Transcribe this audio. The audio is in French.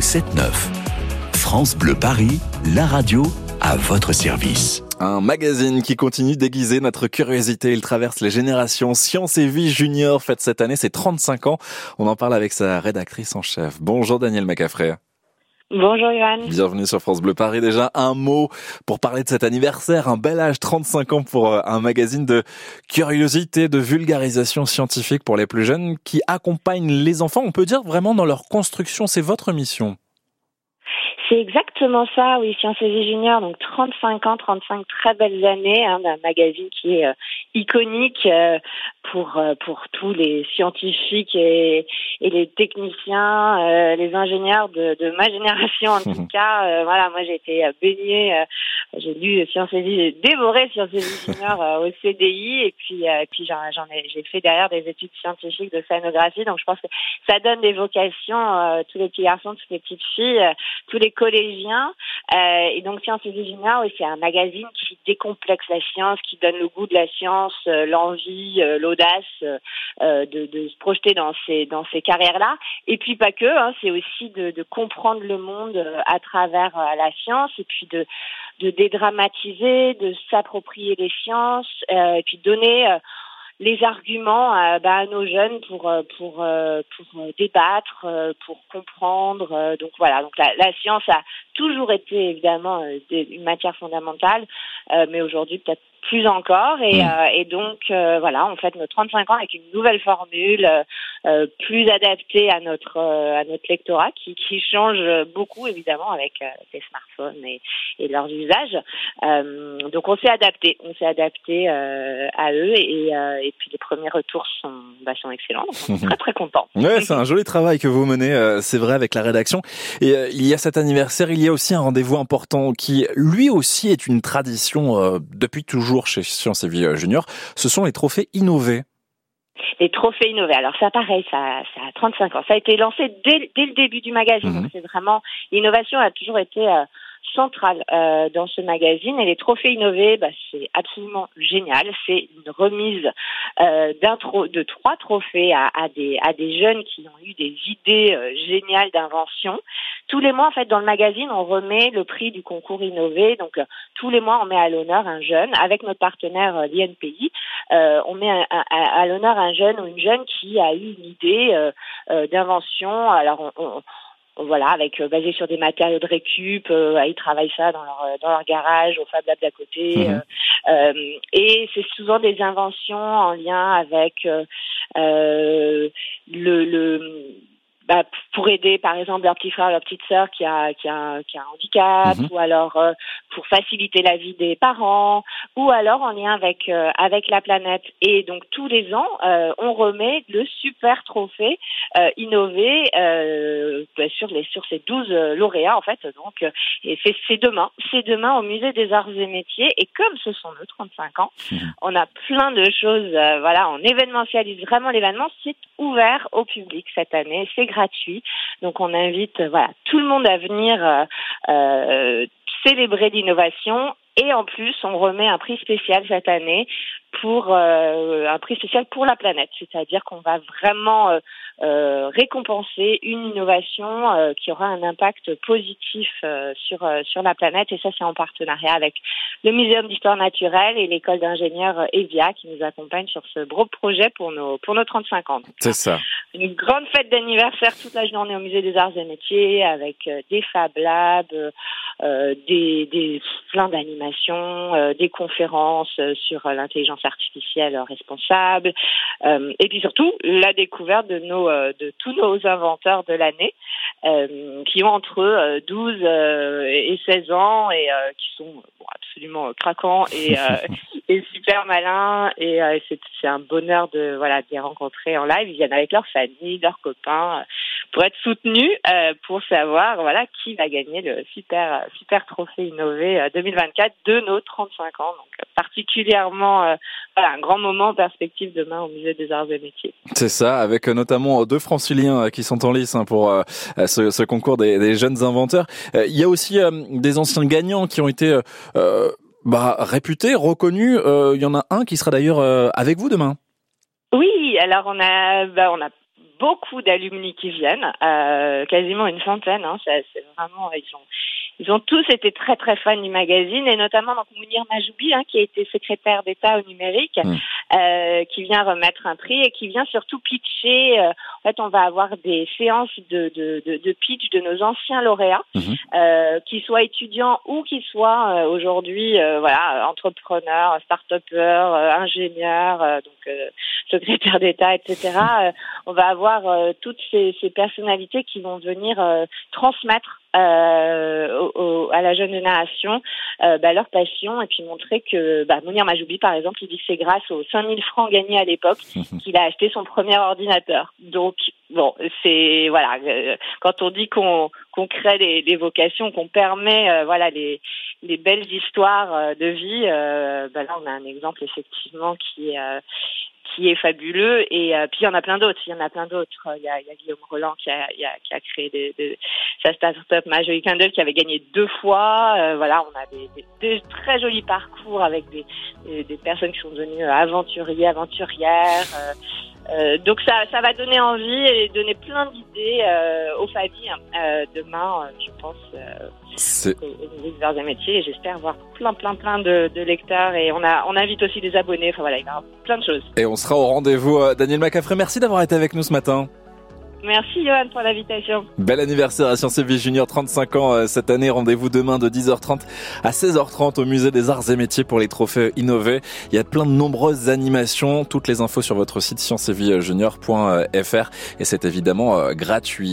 Le 7-9. France Bleu Paris, la radio à votre service. Un magazine qui continue d'aiguiser notre curiosité. Il traverse les générations. Science et Vie Junior fête cette année ses 35 ans. On en parle avec sa rédactrice en chef. Bonjour Daniel Macafré. Bonjour Johan. Bienvenue sur France Bleu Paris. Déjà un mot pour parler de cet anniversaire, un bel âge, 35 ans pour euh, un magazine de curiosité, de vulgarisation scientifique pour les plus jeunes qui accompagne les enfants, on peut dire vraiment dans leur construction. C'est votre mission. C'est exactement ça, oui, Sciences et Vie Junior, donc 35 ans, 35 très belles années hein, d'un magazine qui est euh, iconique euh, pour euh, pour tous les scientifiques et, et les techniciens, les ingénieurs de, de, ma génération en tout cas. voilà, moi j'ai été baignée, j'ai lu Sciences et Vie, j'ai dévoré Sciences et Vie au CDI et puis puis j'en ai j'ai fait derrière des études scientifiques de scénographie, donc je pense que ça donne des vocations tous les petits garçons, toutes les petites filles, tous les collégiens. Euh, et donc Sciences et Junior, c'est un magazine qui décomplexe la science, qui donne le goût de la science, euh, l'envie, euh, l'audace de, de, se projeter dans ces dans ces carrières-là. Et puis pas que, hein, c'est aussi de, de, comprendre le monde à travers la science et puis de de dédramatiser, de s'approprier les sciences, et puis donner les arguments euh, bah, à nos jeunes pour euh, pour euh, pour débattre, pour comprendre. donc voilà, donc la, la, science a toujours été évidemment une matière fondamentale, mais aujourd'hui peut-être plus encore et, mm. et donc voilà on fait nos 35 ans avec une nouvelle formule plus adaptée à notre à notre lectorat qui, qui change beaucoup évidemment avec les smartphones et, et leurs usages donc on s'est adapté on s'est adapté à eux et, et et puis les premiers retours sont, bah, sont excellents. Donc on est très très contents. Ouais, c'est un joli travail que vous menez, euh, c'est vrai, avec la rédaction. Et euh, il y a cet anniversaire, il y a aussi un rendez-vous important qui, lui aussi, est une tradition euh, depuis toujours chez Science et Vie Junior. Ce sont les trophées innovés. Les trophées innovés. Alors ça, pareil, ça, ça a 35 ans. Ça a été lancé dès, dès le début du magazine. Mhm. C'est vraiment l'innovation a toujours été centrale euh, dans ce magazine. Et les trophées innovés, bah, c'est absolument génial. C'est une remise euh, d'un de trois trophées à, à, des, à des jeunes qui ont eu des idées euh, géniales d'invention. Tous les mois, en fait, dans le magazine, on remet le prix du concours innové. Donc, euh, tous les mois, on met à l'honneur un jeune. Avec notre partenaire euh, l'INPI, on met à, à, à l'honneur un jeune ou une jeune qui a eu une idée d'invention. Alors, on, on voilà, avec euh, basé sur des matériaux de récup, euh, ils travaillent ça dans leur dans leur garage, au Fab Lab d'à côté, mhm. euh, et c'est souvent des inventions en lien avec le, le pour aider par exemple leur petit frère, leur petite sœur qui a qui a qui a un handicap, mhm. ou alors euh, pour faciliter la vie des parents, ou alors en lien avec euh, avec la planète. Et donc tous les ans, euh, on remet le super trophée innové bah, sur les sur ces 12 lauréats en fait. Donc et c'est demain, c'est demain au musée des Arts et Métiers. Et comme ce sont nos 35 ans, on a plein de choses. voilà, on événementialise vraiment l'événement. C'est ouvert au public cette année. C'est gratuit. Donc on invite voilà tout le monde à venir euh, euh, célébrer l'innovation et en plus, on remet un prix spécial cette année pour euh, un prix spécial pour la planète, c'est-à-dire qu'on va vraiment euh, euh récompenser une innovation euh, qui aura un impact positif euh, sur sur la planète et ça c'est en partenariat avec le Muséum d'histoire naturelle et l'école d'ingénieurs Evia qui nous accompagne sur ce gros projet pour nos pour nos 35 ans. C'est ça. Une grande fête d'anniversaire toute la journée au musée des Arts et Métiers avec des Fab Labs, des des plein d'animations, des conférences sur l'intelligence artificielle responsable, euh, et puis surtout la découverte de nos euh, de tous nos inventeurs de l'année euh, qui ont entre 12 et 16 ans et qui sont absolument craquants et, et super malins et c'est un bonheur de voilà de les rencontrer en live. Ils viennent avec leur famille, leurs copains pour être soutenus pour savoir voilà qui va gagner le super super trophée innové 2024 de nos 35 ans. Donc particulièrement voilà, un grand moment en perspective demain au Musée des Arts et Métiers. C'est ça, avec euh, notamment deux franciliens euh, qui sont en lice hein, pour euh, ce, ce, concours des, des, jeunes inventeurs. Il y a aussi des anciens gagnants qui ont été bah, réputés, reconnus. Il y en a un qui sera d'ailleurs avec vous demain. Oui, alors on a, bah, on a beaucoup d'alumni qui viennent, euh, quasiment une centaine. Hein, c'est vraiment ils ont ils ont tous été très très fans du magazine et notamment donc Mounir Majoubi hein, qui a été secrétaire d'État au numérique, mmh. euh, qui vient remettre un prix et qui vient surtout pitcher. Euh, en fait, on va avoir des séances de, de, de, de pitch de nos anciens lauréats, mmh. euh, qui soient étudiants ou qui soient euh, aujourd'hui voilà entrepreneurs, start-upers, ingénieurs, donc secrétaire d'État, etc. on va avoir toutes ces, ces personnalités qui vont venir transmettre euh, au, à la jeune génération euh, bah, leur passion et puis montrer que bah, Mounir Majoubi par exemple il dit que c'est grâce aux 5000 francs gagnés à l'époque qu'il a acheté son premier ordinateur. Donc bon c'est voilà euh, quand on dit qu'on qu'on crée des, des vocations qu'on permet euh, voilà les les belles histoires de vie bah, là on a un exemple effectivement qui est fabuleux. Et euh, puis il y en a plein d'autres. Il y en a plein d'autres. Il y a, Guillaume Roland qui a, créé des, sa start-up Candle qui avait gagné deux fois. Euh, voilà, on a des, des, très jolis parcours avec des, des, personnes qui sont devenues aventuriers, aventurières. Euh, euh, donc ça, ça va donner envie et donner plein d'idées euh, aux familles euh, demain, je pense, au niveau des arts et métiers. Et j'espère voir plein, plein, plein de, de, lecteurs. Et on, a, on invite aussi des abonnés. Enfin voilà, il y a plein de choses. Et on sera au rendez-vous. Daniel Macafré, merci d'avoir été avec nous ce matin. Merci Johan pour l'invitation. Bel anniversaire à Sciences Vie Junior, 35 ans euh, cette année. Rendez-vous demain de 10h30 à 16h30 au Musée des Arts et Métiers pour les trophées innovés. Il y a plein de nombreuses animations. Toutes les infos sur votre site sciencesviejunior.fr et c'est évidemment euh, gratuit.